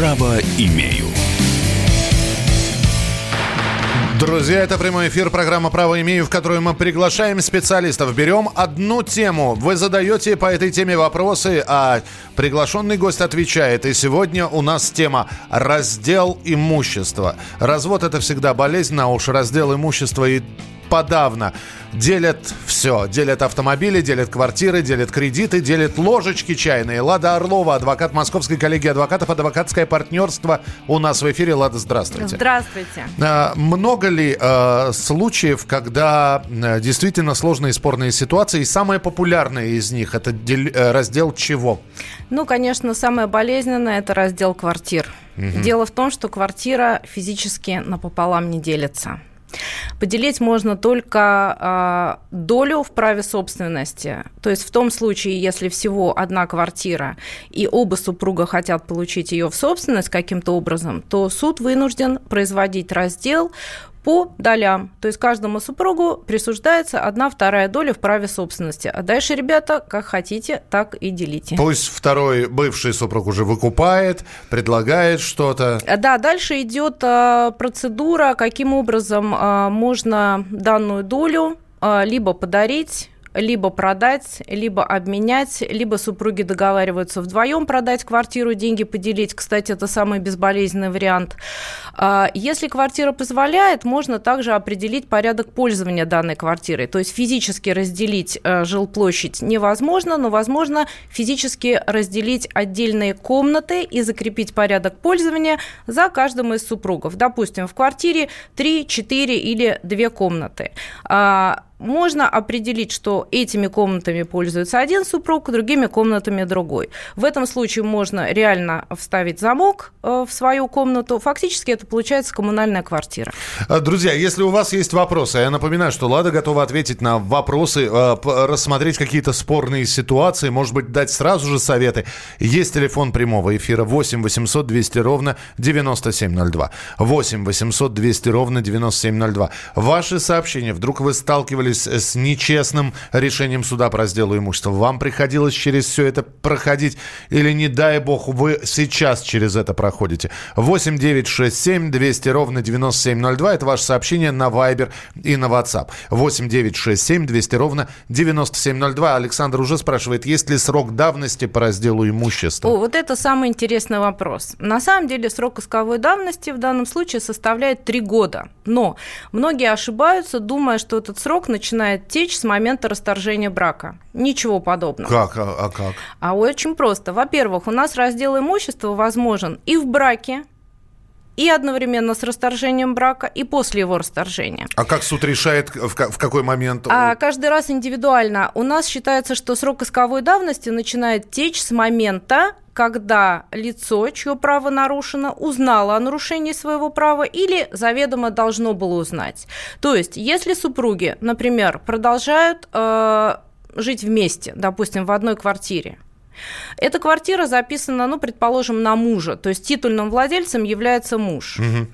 Право имею. Друзья, это прямой эфир, программа «Право имею», в которую мы приглашаем специалистов. Берем одну тему, вы задаете по этой теме вопросы, а приглашенный гость отвечает. И сегодня у нас тема «Раздел имущества». Развод – это всегда болезнь, а уж раздел имущества и подавно. Делят все. Делят автомобили, делят квартиры, делят кредиты, делят ложечки чайные. Лада Орлова, адвокат Московской коллегии адвокатов, адвокатское партнерство у нас в эфире. Лада, здравствуйте. Здравствуйте. А, много ли э, случаев, когда э, действительно сложные спорные ситуации, и самое популярное из них это э, раздел чего? Ну, конечно, самое болезненное это раздел квартир. Угу. Дело в том, что квартира физически напополам не делится. Поделить можно только э, долю в праве собственности. То есть в том случае, если всего одна квартира и оба супруга хотят получить ее в собственность каким-то образом, то суд вынужден производить раздел по долям. То есть каждому супругу присуждается одна вторая доля в праве собственности. А дальше, ребята, как хотите, так и делите. Пусть второй бывший супруг уже выкупает, предлагает что-то. Да, дальше идет а, процедура, каким образом а, можно данную долю а, либо подарить либо продать, либо обменять, либо супруги договариваются вдвоем продать квартиру, деньги поделить. Кстати, это самый безболезненный вариант. А, если квартира позволяет, можно также определить порядок пользования данной квартирой. То есть физически разделить э, жилплощадь невозможно, но возможно физически разделить отдельные комнаты и закрепить порядок пользования за каждым из супругов. Допустим, в квартире 3, 4 или 2 комнаты а, можно определить, что этими комнатами пользуется один супруг, другими комнатами другой. В этом случае можно реально вставить замок э, в свою комнату. Фактически это получается коммунальная квартира. Э, друзья, если у вас есть вопросы, я напоминаю, что Лада готова ответить на вопросы, э, рассмотреть какие-то спорные ситуации, может быть, дать сразу же советы. Есть телефон прямого эфира 8 800 200 ровно 9702. 8 800 200 ровно 9702. Ваши сообщения, вдруг вы сталкивались столкнулись с нечестным решением суда по разделу имущества. Вам приходилось через все это проходить или, не дай бог, вы сейчас через это проходите. 8 9 6 7 200 ровно 9702. Это ваше сообщение на Viber и на WhatsApp. 8 9 6 7 200 ровно 9702. Александр уже спрашивает, есть ли срок давности по разделу имущества? О, вот это самый интересный вопрос. На самом деле срок исковой давности в данном случае составляет 3 года. Но многие ошибаются, думая, что этот срок начинает течь с момента расторжения брака. Ничего подобного. Как? А, а как? А очень просто. Во-первых, у нас раздел имущества возможен и в браке, и одновременно с расторжением брака, и после его расторжения. А как суд решает, в, какой момент? А каждый раз индивидуально. У нас считается, что срок исковой давности начинает течь с момента, когда лицо, чье право нарушено, узнало о нарушении своего права или заведомо должно было узнать. То есть, если супруги, например, продолжают э, жить вместе, допустим, в одной квартире, эта квартира записана, ну, предположим, на мужа, то есть титульным владельцем является муж. Угу.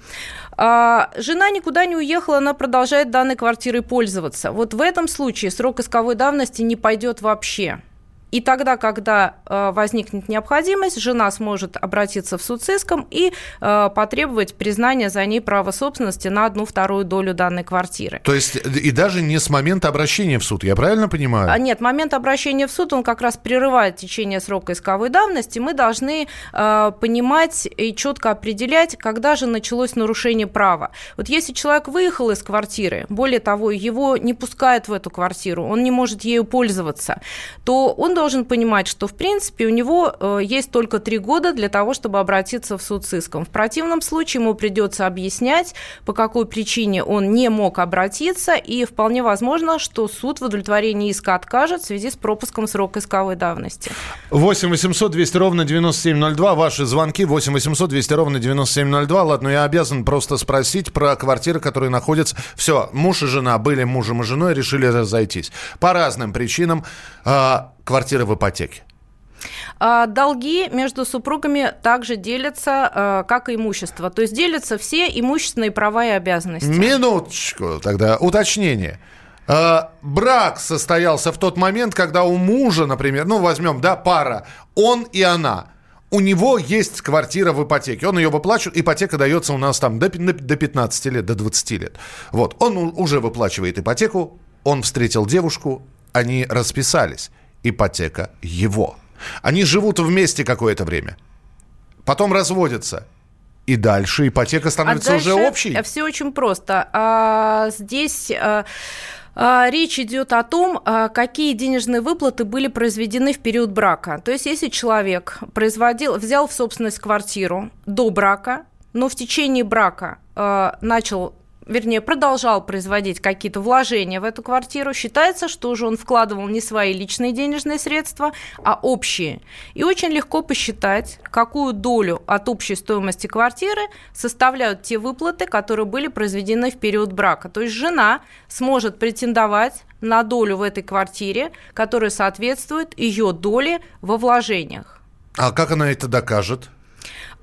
А, жена никуда не уехала, она продолжает данной квартирой пользоваться. Вот в этом случае срок исковой давности не пойдет вообще. И тогда, когда э, возникнет необходимость, жена сможет обратиться в суд с иском и э, потребовать признания за ней права собственности на одну вторую долю данной квартиры. То есть и даже не с момента обращения в суд, я правильно понимаю? А нет, момент обращения в суд, он как раз прерывает течение срока исковой давности. Мы должны э, понимать и четко определять, когда же началось нарушение права. Вот если человек выехал из квартиры, более того, его не пускают в эту квартиру, он не может ею пользоваться, то он должен понимать, что, в принципе, у него э, есть только три года для того, чтобы обратиться в суд с иском. В противном случае ему придется объяснять, по какой причине он не мог обратиться, и вполне возможно, что суд в удовлетворении иска откажет в связи с пропуском срока исковой давности. 8 800 200 ровно 9702. Ваши звонки 8 800 200 ровно 9702. Ладно, я обязан просто спросить про квартиры, которые находятся... Все, муж и жена были мужем и женой, решили разойтись. По разным причинам. А, квартиры в ипотеке? А, долги между супругами также делятся, а, как и имущество. То есть делятся все имущественные права и обязанности. Минуточку тогда, уточнение. А, брак состоялся в тот момент, когда у мужа, например, ну возьмем, да, пара, он и она. у него есть квартира в ипотеке, он ее выплачивает, ипотека дается у нас там до, до 15 лет, до 20 лет. Вот, он уже выплачивает ипотеку, он встретил девушку, они расписались, ипотека его. Они живут вместе какое-то время, потом разводятся, и дальше ипотека становится а дальше уже общей? Все очень просто. А, здесь... А... А, речь идет о том, а, какие денежные выплаты были произведены в период брака. То есть, если человек производил, взял в собственность квартиру до брака, но в течение брака а, начал вернее, продолжал производить какие-то вложения в эту квартиру, считается, что уже он вкладывал не свои личные денежные средства, а общие. И очень легко посчитать, какую долю от общей стоимости квартиры составляют те выплаты, которые были произведены в период брака. То есть жена сможет претендовать на долю в этой квартире, которая соответствует ее доле во вложениях. А как она это докажет?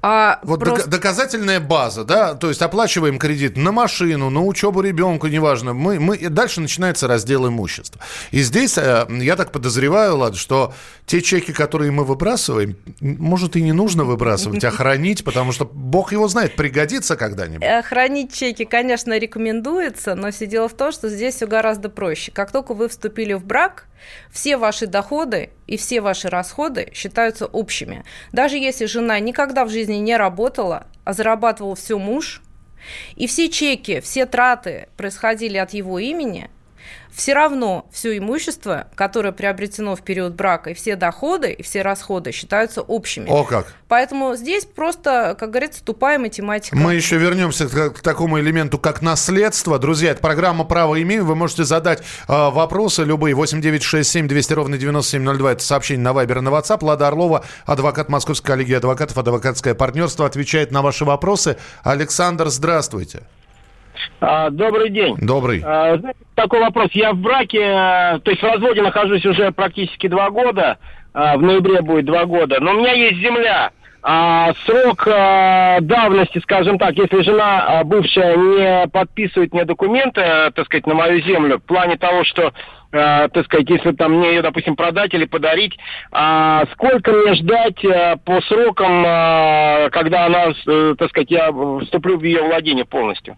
А вот просто... доказательная база, да, то есть оплачиваем кредит на машину, на учебу ребенку, неважно. Мы, мы и дальше начинается раздел имущества. И здесь э, я так подозреваю, Лад, что те чеки, которые мы выбрасываем, может и не нужно выбрасывать, а хранить, потому что Бог его знает, пригодится когда-нибудь. Э, хранить чеки, конечно, рекомендуется, но все дело в том, что здесь все гораздо проще. Как только вы вступили в брак, все ваши доходы и все ваши расходы считаются общими. Даже если жена никогда в жизни не работала, а зарабатывал все муж, и все чеки, все траты происходили от его имени – все равно все имущество, которое приобретено в период брака, и все доходы, и все расходы считаются общими. О как! Поэтому здесь просто, как говорится, тупая математика. Мы еще вернемся к, к такому элементу, как наследство. Друзья, это программа «Право имею». Вы можете задать э, вопросы любые. 8967 200 ровно 9702. Это сообщение на Вайбер и на WhatsApp. Лада Орлова, адвокат Московской коллегии адвокатов, адвокатское партнерство, отвечает на ваши вопросы. Александр, здравствуйте. А, добрый день. Добрый. А, такой вопрос. Я в браке, э, то есть в разводе нахожусь уже практически два года. А, в ноябре будет два года. Но у меня есть земля. А, срок а, давности, скажем так, если жена а, бывшая не подписывает мне документы, а, так сказать, на мою землю, в плане того, что, а, так сказать, если там мне ее, допустим, продать или подарить, а, сколько мне ждать а, по срокам, а, когда она, а, так сказать, я вступлю в ее владение полностью?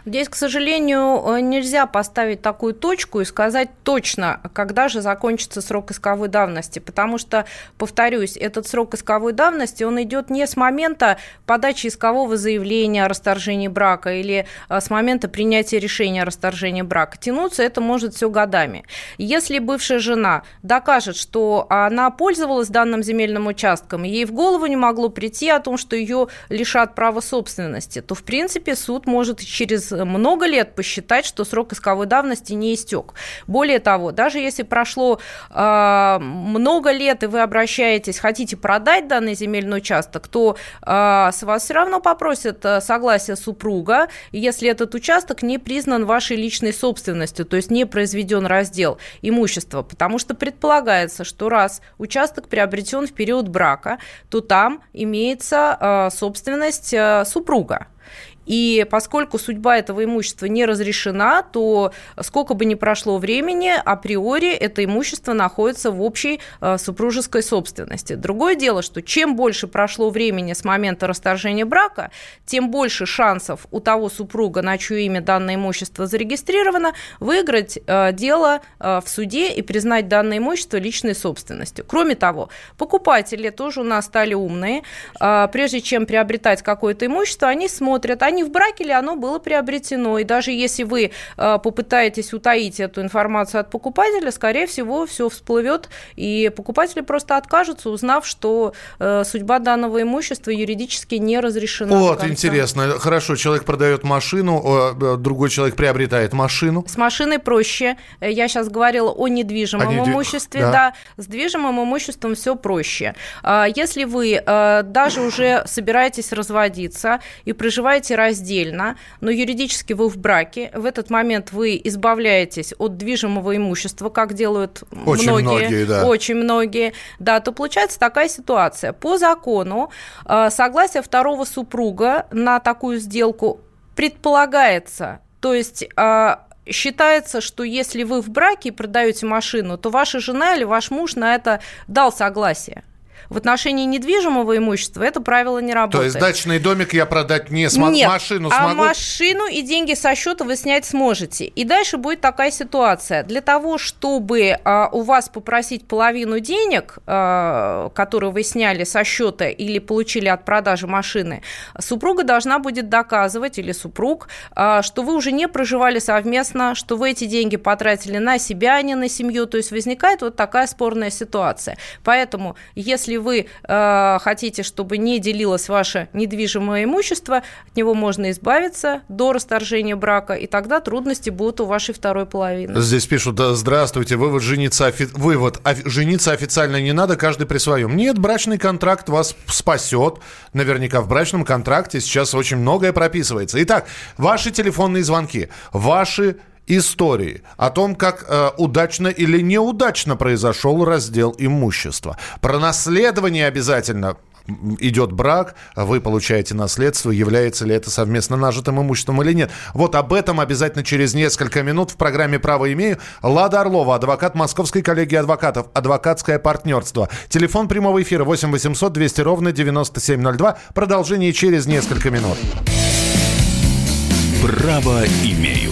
Здесь, к сожалению, э, нельзя поставить такую точку и сказать точно, когда же закончится срок исковой давности, потому что, повторюсь, этот срок исковой давности, он идет не с момента подачи искового заявления о расторжении брака или э, с момента принятия решения о расторжении брака. Тянуться это может все годами. Если бывшая жена докажет, что она пользовалась данным земельным участком, ей в голову не могло прийти о том, что ее лишат права собственности, то, в принципе, суд может через много лет посчитать, что срок исковой давности не истек. Более того, даже если прошло э, много лет, и вы обращаетесь, хотите продать данный земельный участок, то э, с вас все равно попросят э, согласие супруга, если этот участок не признан вашей личной собственностью, то есть не произведен раздел имущества, потому что предполагается, что раз участок приобретен в период брака, то там имеется э, собственность э, супруга. И поскольку судьба этого имущества не разрешена, то сколько бы ни прошло времени, априори это имущество находится в общей э, супружеской собственности. Другое дело, что чем больше прошло времени с момента расторжения брака, тем больше шансов у того супруга, на чье имя данное имущество зарегистрировано, выиграть э, дело э, в суде и признать данное имущество личной собственностью. Кроме того, покупатели тоже у нас стали умные. Прежде чем приобретать какое-то имущество, они смотрят, они в браке ли оно было приобретено. И даже если вы э, попытаетесь утаить эту информацию от покупателя, скорее всего, все всплывет, и покупатели просто откажутся, узнав, что э, судьба данного имущества юридически не разрешена. Вот, интересно. Хорошо, человек продает машину, э, другой человек приобретает машину. С машиной проще. Я сейчас говорила о недвижимом о имуществе. Да. да, с движимым имуществом все проще. А если вы даже уже собираетесь разводиться и проживаете раздельно, но юридически вы в браке. В этот момент вы избавляетесь от движимого имущества, как делают очень многие, многие да. очень многие, да, то получается такая ситуация. По закону э, согласие второго супруга на такую сделку предполагается. То есть э, считается, что если вы в браке и продаете машину, то ваша жена или ваш муж на это дал согласие. В отношении недвижимого имущества это правило не работает. То есть дачный домик я продать не смогу, Нет, машину а смогу? машину и деньги со счета вы снять сможете. И дальше будет такая ситуация. Для того, чтобы а, у вас попросить половину денег, а, которые вы сняли со счета или получили от продажи машины, супруга должна будет доказывать, или супруг, а, что вы уже не проживали совместно, что вы эти деньги потратили на себя, а не на семью. То есть возникает вот такая спорная ситуация. Поэтому, если вы э, хотите, чтобы не делилось ваше недвижимое имущество, от него можно избавиться до расторжения брака, и тогда трудности будут у вашей второй половины. Здесь пишут, да, здравствуйте, вывод жениться, офи... вывод, офи... жениться официально не надо, каждый при своем. Нет, брачный контракт вас спасет. Наверняка в брачном контракте сейчас очень многое прописывается. Итак, ваши телефонные звонки, ваши истории о том, как э, удачно или неудачно произошел раздел имущества. Про наследование обязательно идет брак, вы получаете наследство, является ли это совместно нажитым имуществом или нет. Вот об этом обязательно через несколько минут в программе «Право имею». Лада Орлова, адвокат Московской коллегии адвокатов, адвокатское партнерство. Телефон прямого эфира 8 800 200 ровно 9702. Продолжение через несколько минут. Право имею.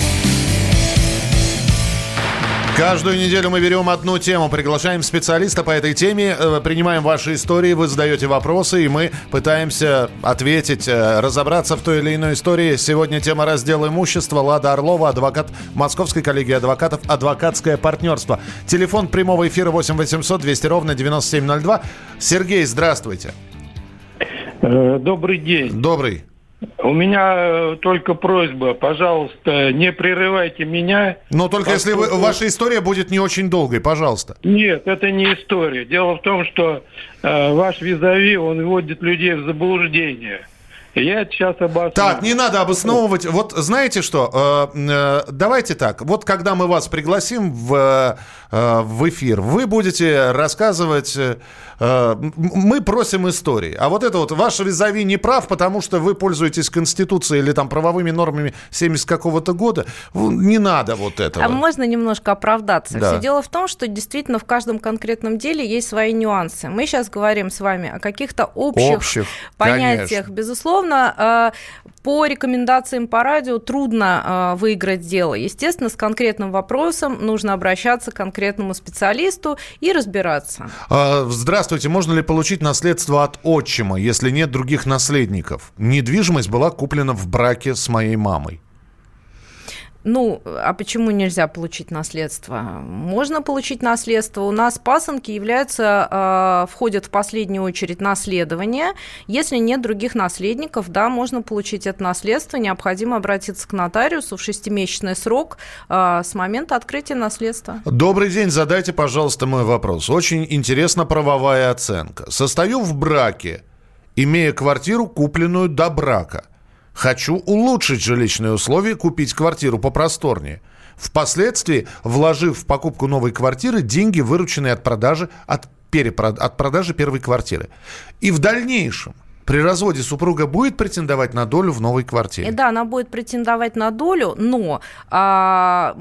Каждую неделю мы берем одну тему, приглашаем специалиста по этой теме, э, принимаем ваши истории, вы задаете вопросы, и мы пытаемся ответить, э, разобраться в той или иной истории. Сегодня тема раздела имущества. Лада Орлова, адвокат Московской коллегии адвокатов, адвокатское партнерство. Телефон прямого эфира 8 800 200 ровно 9702. Сергей, здравствуйте. Э, Добрый день. Добрый. У меня э, только просьба, пожалуйста, не прерывайте меня. Но только если вы, ваша история будет не очень долгой, пожалуйста. Нет, это не история. Дело в том, что э, ваш визави, он вводит людей в заблуждение. Я сейчас обосную. Так, не надо обосновывать. Вот знаете что? Э, э, давайте так. Вот когда мы вас пригласим в, э, в эфир, вы будете рассказывать. мы просим истории. А вот это вот ваш визави не прав, потому что вы пользуетесь Конституцией или там правовыми нормами 70 какого-то года. Не надо вот этого. А можно немножко оправдаться? Да. Все дело в том, что действительно в каждом конкретном деле есть свои нюансы. Мы сейчас говорим с вами о каких-то общих, Общих, понятиях. конечно. Безусловно, э, по рекомендациям по радио трудно э, выиграть дело. Естественно, с конкретным вопросом нужно обращаться к конкретному специалисту и разбираться. А, Здравствуйте, можно ли получить наследство от отчима, если нет других наследников? Недвижимость была куплена в браке с моей мамой. Ну, а почему нельзя получить наследство? Можно получить наследство. У нас пасынки являются, э, входят в последнюю очередь наследование. Если нет других наследников, да, можно получить это наследство. Необходимо обратиться к нотариусу в шестимесячный срок э, с момента открытия наследства. Добрый день, задайте, пожалуйста, мой вопрос. Очень интересна правовая оценка. Состою в браке, имея квартиру, купленную до брака. Хочу улучшить жилищные условия, купить квартиру попросторнее. Впоследствии, вложив в покупку новой квартиры деньги, вырученные от продажи, от, перепрод- от продажи первой квартиры. И в дальнейшем при разводе супруга будет претендовать на долю в новой квартире. И да, она будет претендовать на долю, но а,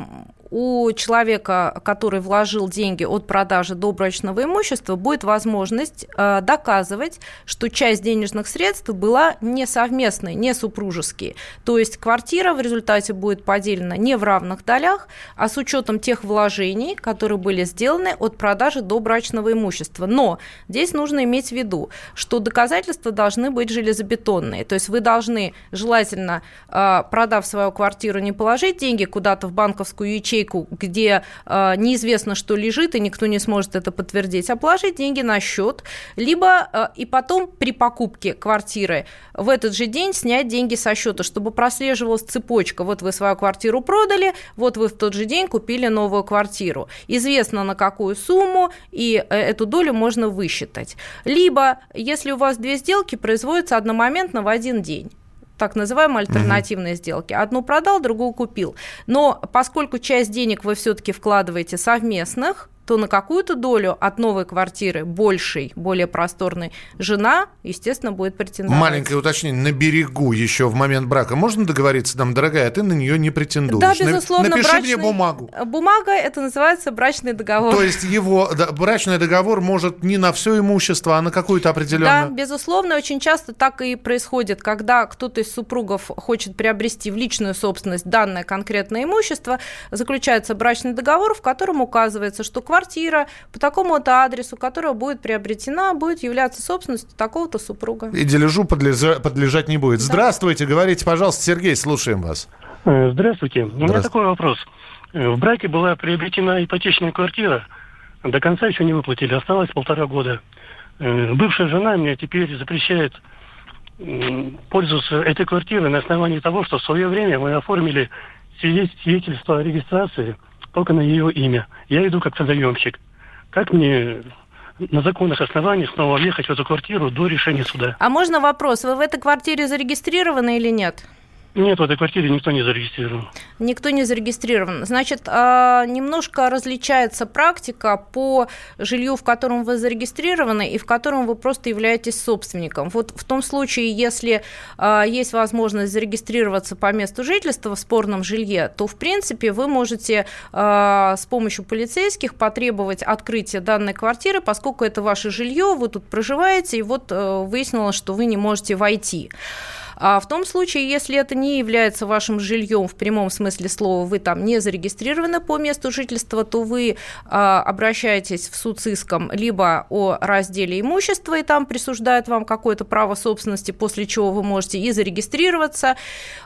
у человека, который вложил деньги от продажи добрачного имущества, будет возможность э, доказывать, что часть денежных средств была не совместной, не супружеские. То есть квартира в результате будет поделена не в равных долях, а с учетом тех вложений, которые были сделаны от продажи добрачного имущества. Но здесь нужно иметь в виду, что доказательства должны быть железобетонные. То есть вы должны желательно, э, продав свою квартиру, не положить деньги куда-то в банковскую ячейку, где э, неизвестно, что лежит, и никто не сможет это подтвердить, а положить деньги на счет, либо э, и потом при покупке квартиры в этот же день снять деньги со счета, чтобы прослеживалась цепочка. Вот вы свою квартиру продали, вот вы в тот же день купили новую квартиру. Известно на какую сумму, и э, эту долю можно высчитать. Либо, если у вас две сделки, производятся одномоментно в один день так называемые альтернативные угу. сделки. Одну продал, другую купил. Но поскольку часть денег вы все-таки вкладываете совместных, то на какую-то долю от новой квартиры, большей, более просторной, жена, естественно, будет претендовать. Маленькое уточнение. На берегу еще в момент брака можно договориться, там, дорогая, а ты на нее не претендуешь? Да, безусловно. Напиши брачный... мне бумагу. Бумага, это называется брачный договор. То есть его да, брачный договор может не на все имущество, а на какую-то определенную... Да, безусловно. Очень часто так и происходит, когда кто-то из супругов хочет приобрести в личную собственность данное конкретное имущество, заключается брачный договор, в котором указывается, что квартира по такому-то адресу, которая будет приобретена, будет являться собственностью такого-то супруга. И дележу подлежа- подлежать не будет. Да. Здравствуйте, говорите, пожалуйста, Сергей, слушаем вас. Э, здравствуйте. У меня такой вопрос. Э, в браке была приобретена ипотечная квартира, до конца еще не выплатили, осталось полтора года. Э, бывшая жена мне теперь запрещает пользоваться этой квартирой на основании того, что в свое время мы оформили свидетельство о регистрации – только на ее имя. Я иду как созаемщик. Как мне на законных основаниях снова въехать в эту квартиру до решения суда? А можно вопрос? Вы в этой квартире зарегистрированы или нет? Нет, в этой квартире никто не зарегистрирован. Никто не зарегистрирован. Значит, а, немножко различается практика по жилью, в котором вы зарегистрированы и в котором вы просто являетесь собственником. Вот в том случае, если а, есть возможность зарегистрироваться по месту жительства в спорном жилье, то, в принципе, вы можете а, с помощью полицейских потребовать открытия данной квартиры, поскольку это ваше жилье, вы тут проживаете, и вот э, выяснилось, что вы не можете войти. А в том случае, если это не является вашим жильем в прямом смысле слова, вы там не зарегистрированы по месту жительства, то вы а, обращаетесь в суд с иском либо о разделе имущества, и там присуждают вам какое-то право собственности, после чего вы можете и зарегистрироваться,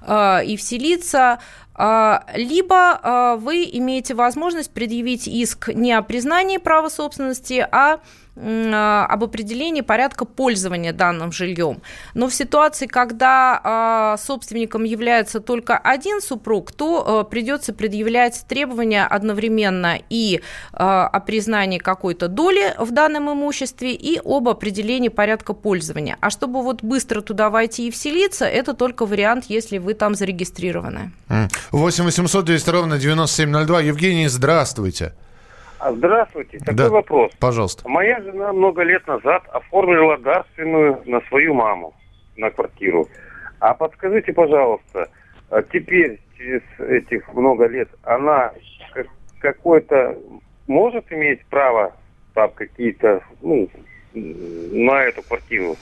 а, и вселиться, либо а, вы имеете возможность предъявить иск не о признании права собственности, а а об определении порядка пользования данным жильем. Но в ситуации, когда собственником является только один супруг, то придется предъявлять требования одновременно и о признании какой-то доли в данном имуществе, и об определении порядка пользования. А чтобы вот быстро туда войти и вселиться, это только вариант, если вы там зарегистрированы. 8 800 200 ровно 9702. Евгений, здравствуйте. А, здравствуйте. Такой да, вопрос. Пожалуйста. Моя жена много лет назад оформила дарственную на свою маму на квартиру. А подскажите, пожалуйста, а теперь, через этих много лет, она какой-то может иметь право там какие-то, ну, на эту квартиру?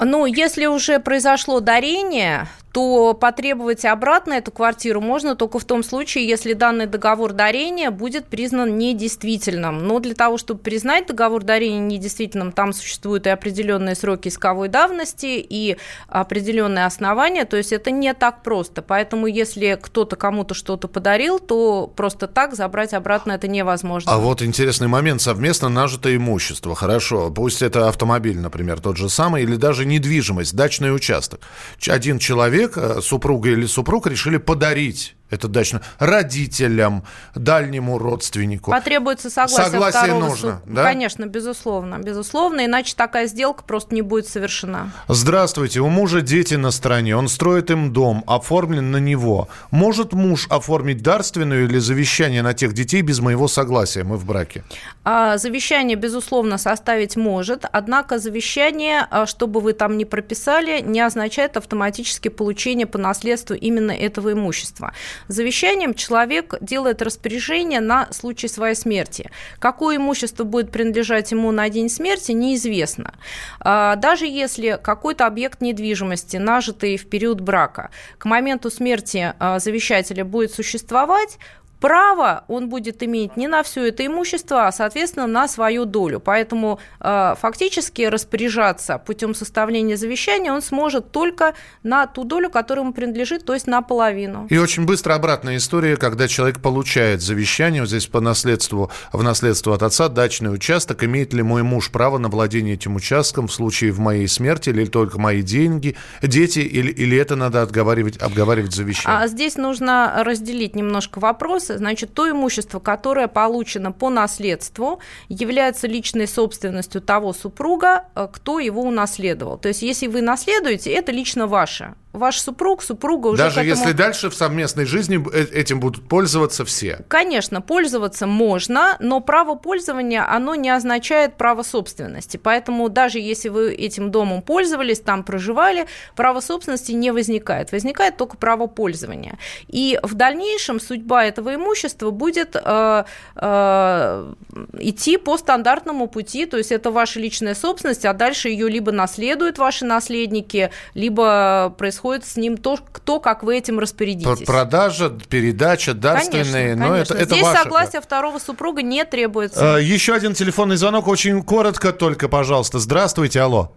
Ну, если уже произошло дарение, то потребовать обратно эту квартиру можно только в том случае, если данный договор дарения будет признан недействительным. Но для того, чтобы признать договор дарения недействительным, там существуют и определенные сроки исковой давности, и определенные основания, то есть это не так просто. Поэтому если кто-то кому-то что-то подарил, то просто так забрать обратно это невозможно. А вот интересный момент. Совместно нажитое имущество. Хорошо. Пусть это автомобиль, например, тот же самый, или даже недвижимость, дачный участок. Один человек человек, э, супруга или супруг, решили подарить это дачно, родителям, дальнему родственнику. Потребуется согласие Согласие второго нужно, суд... да? Конечно, безусловно, безусловно, иначе такая сделка просто не будет совершена. Здравствуйте, у мужа дети на стороне, он строит им дом, оформлен на него. Может муж оформить дарственную или завещание на тех детей без моего согласия? Мы в браке. А, завещание, безусловно, составить может, однако завещание, а, чтобы вы там не прописали, не означает автоматически получение по наследству именно этого имущества. Завещанием человек делает распоряжение на случай своей смерти. Какое имущество будет принадлежать ему на день смерти, неизвестно. А, даже если какой-то объект недвижимости, нажитый в период брака, к моменту смерти а, завещателя будет существовать, право он будет иметь не на все это имущество, а, соответственно, на свою долю. Поэтому э, фактически распоряжаться путем составления завещания он сможет только на ту долю, которая ему принадлежит, то есть на половину. И очень быстро обратная история, когда человек получает завещание, вот здесь по наследству, в наследство от отца, дачный участок, имеет ли мой муж право на владение этим участком в случае в моей смерти, или только мои деньги, дети, или, или это надо отговаривать, обговаривать завещание? А здесь нужно разделить немножко вопросы значит, то имущество, которое получено по наследству, является личной собственностью того супруга, э, кто его унаследовал. То есть, если вы наследуете, это лично ваше ваш супруг, супруга уже Даже этому... если дальше в совместной жизни э, этим будут пользоваться все? Конечно, пользоваться можно, но право пользования, оно не означает право собственности. Поэтому даже если вы этим домом пользовались, там проживали, право собственности не возникает. Возникает только право пользования. И в дальнейшем судьба этого имущества будет э, э, идти по стандартному пути, то есть это ваша личная собственность, а дальше ее либо наследуют ваши наследники, либо происходит происходит с ним то, кто, как вы этим распорядитесь. Продажа, передача, дарственные, конечно, но конечно. это, это Здесь ваше. согласие второго супруга не требуется. А, еще один телефонный звонок, очень коротко только, пожалуйста. Здравствуйте, алло.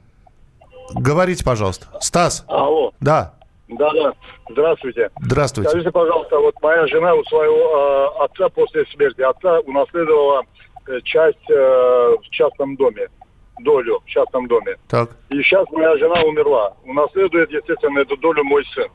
Говорите, пожалуйста. Стас. Алло. Да. Да, да. Здравствуйте. Здравствуйте. Скажите, пожалуйста, вот моя жена у своего э, отца после смерти отца унаследовала э, часть э, в частном доме долю в частном доме. Так. И сейчас моя жена умерла. Унаследует, естественно, эту долю мой сын.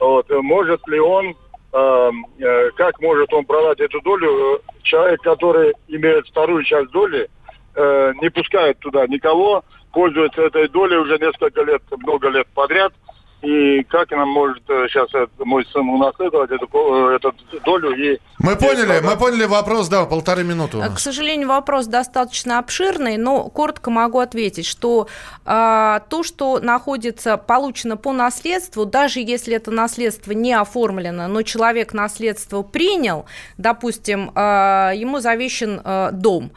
Вот. Может ли он, э, э, как может он продать эту долю? Человек, который имеет вторую часть доли, э, не пускает туда никого, пользуется этой долей уже несколько лет, много лет подряд – и как нам может сейчас э, мой сын унаследовать эту, э, эту долю. И мы поняли, мы поняли вопрос, да, полторы минуты. К сожалению, вопрос достаточно обширный, но коротко могу ответить, что э, то, что находится, получено по наследству, даже если это наследство не оформлено, но человек наследство принял, допустим, э, ему завещен э, дом,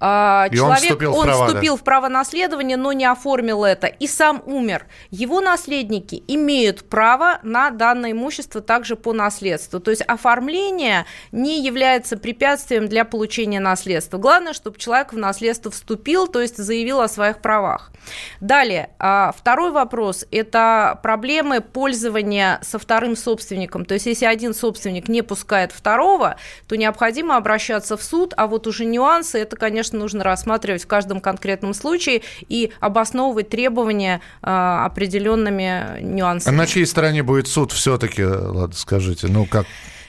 а, и человек, он вступил, он в, права, вступил да. в право наследования, но не оформил это, и сам умер. Его наследники имеют право на данное имущество также по наследству. То есть оформление не является препятствием для получения наследства. Главное, чтобы человек в наследство вступил, то есть заявил о своих правах. Далее, а, второй вопрос – это проблемы пользования со вторым собственником. То есть если один собственник не пускает второго, то необходимо обращаться в суд, а вот уже нюансы – это, конечно, конечно, нужно рассматривать в каждом конкретном случае и обосновывать требования э, определенными нюансами. А на чьей стороне будет суд все-таки, ладно, скажите, ну как?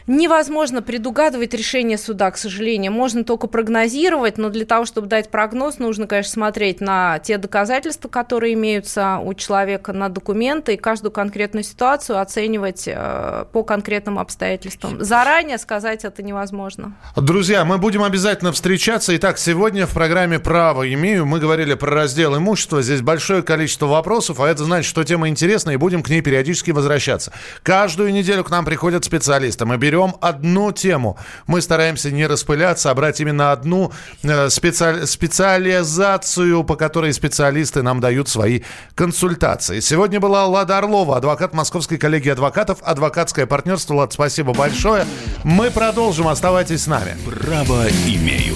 Невозможно предугадывать решение суда, к сожалению. Можно только прогнозировать, но для того, чтобы дать прогноз, нужно, конечно, смотреть на те доказательства, которые имеются у человека, на документы и каждую конкретную ситуацию оценивать э, по конкретным обстоятельствам. Заранее сказать это невозможно. Друзья, мы будем обязательно встречаться. Итак, сегодня в программе «Право имею» мы говорили про раздел имущества. Здесь большое количество вопросов, а это значит, что тема интересная, и будем к ней периодически возвращаться. Каждую неделю к нам приходят специалисты. Мы берем берем одну тему. Мы стараемся не распыляться, а брать именно одну э, специ... специализацию, по которой специалисты нам дают свои консультации. Сегодня была Лада Орлова, адвокат Московской коллегии адвокатов, адвокатское партнерство. Лад, спасибо большое. Мы продолжим. Оставайтесь с нами. Право имею.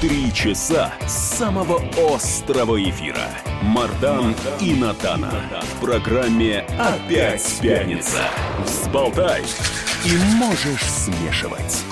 Три часа самого острого эфира. Мардан и Надана. В программе «Опять пятница». Взболтай и можешь смешивать.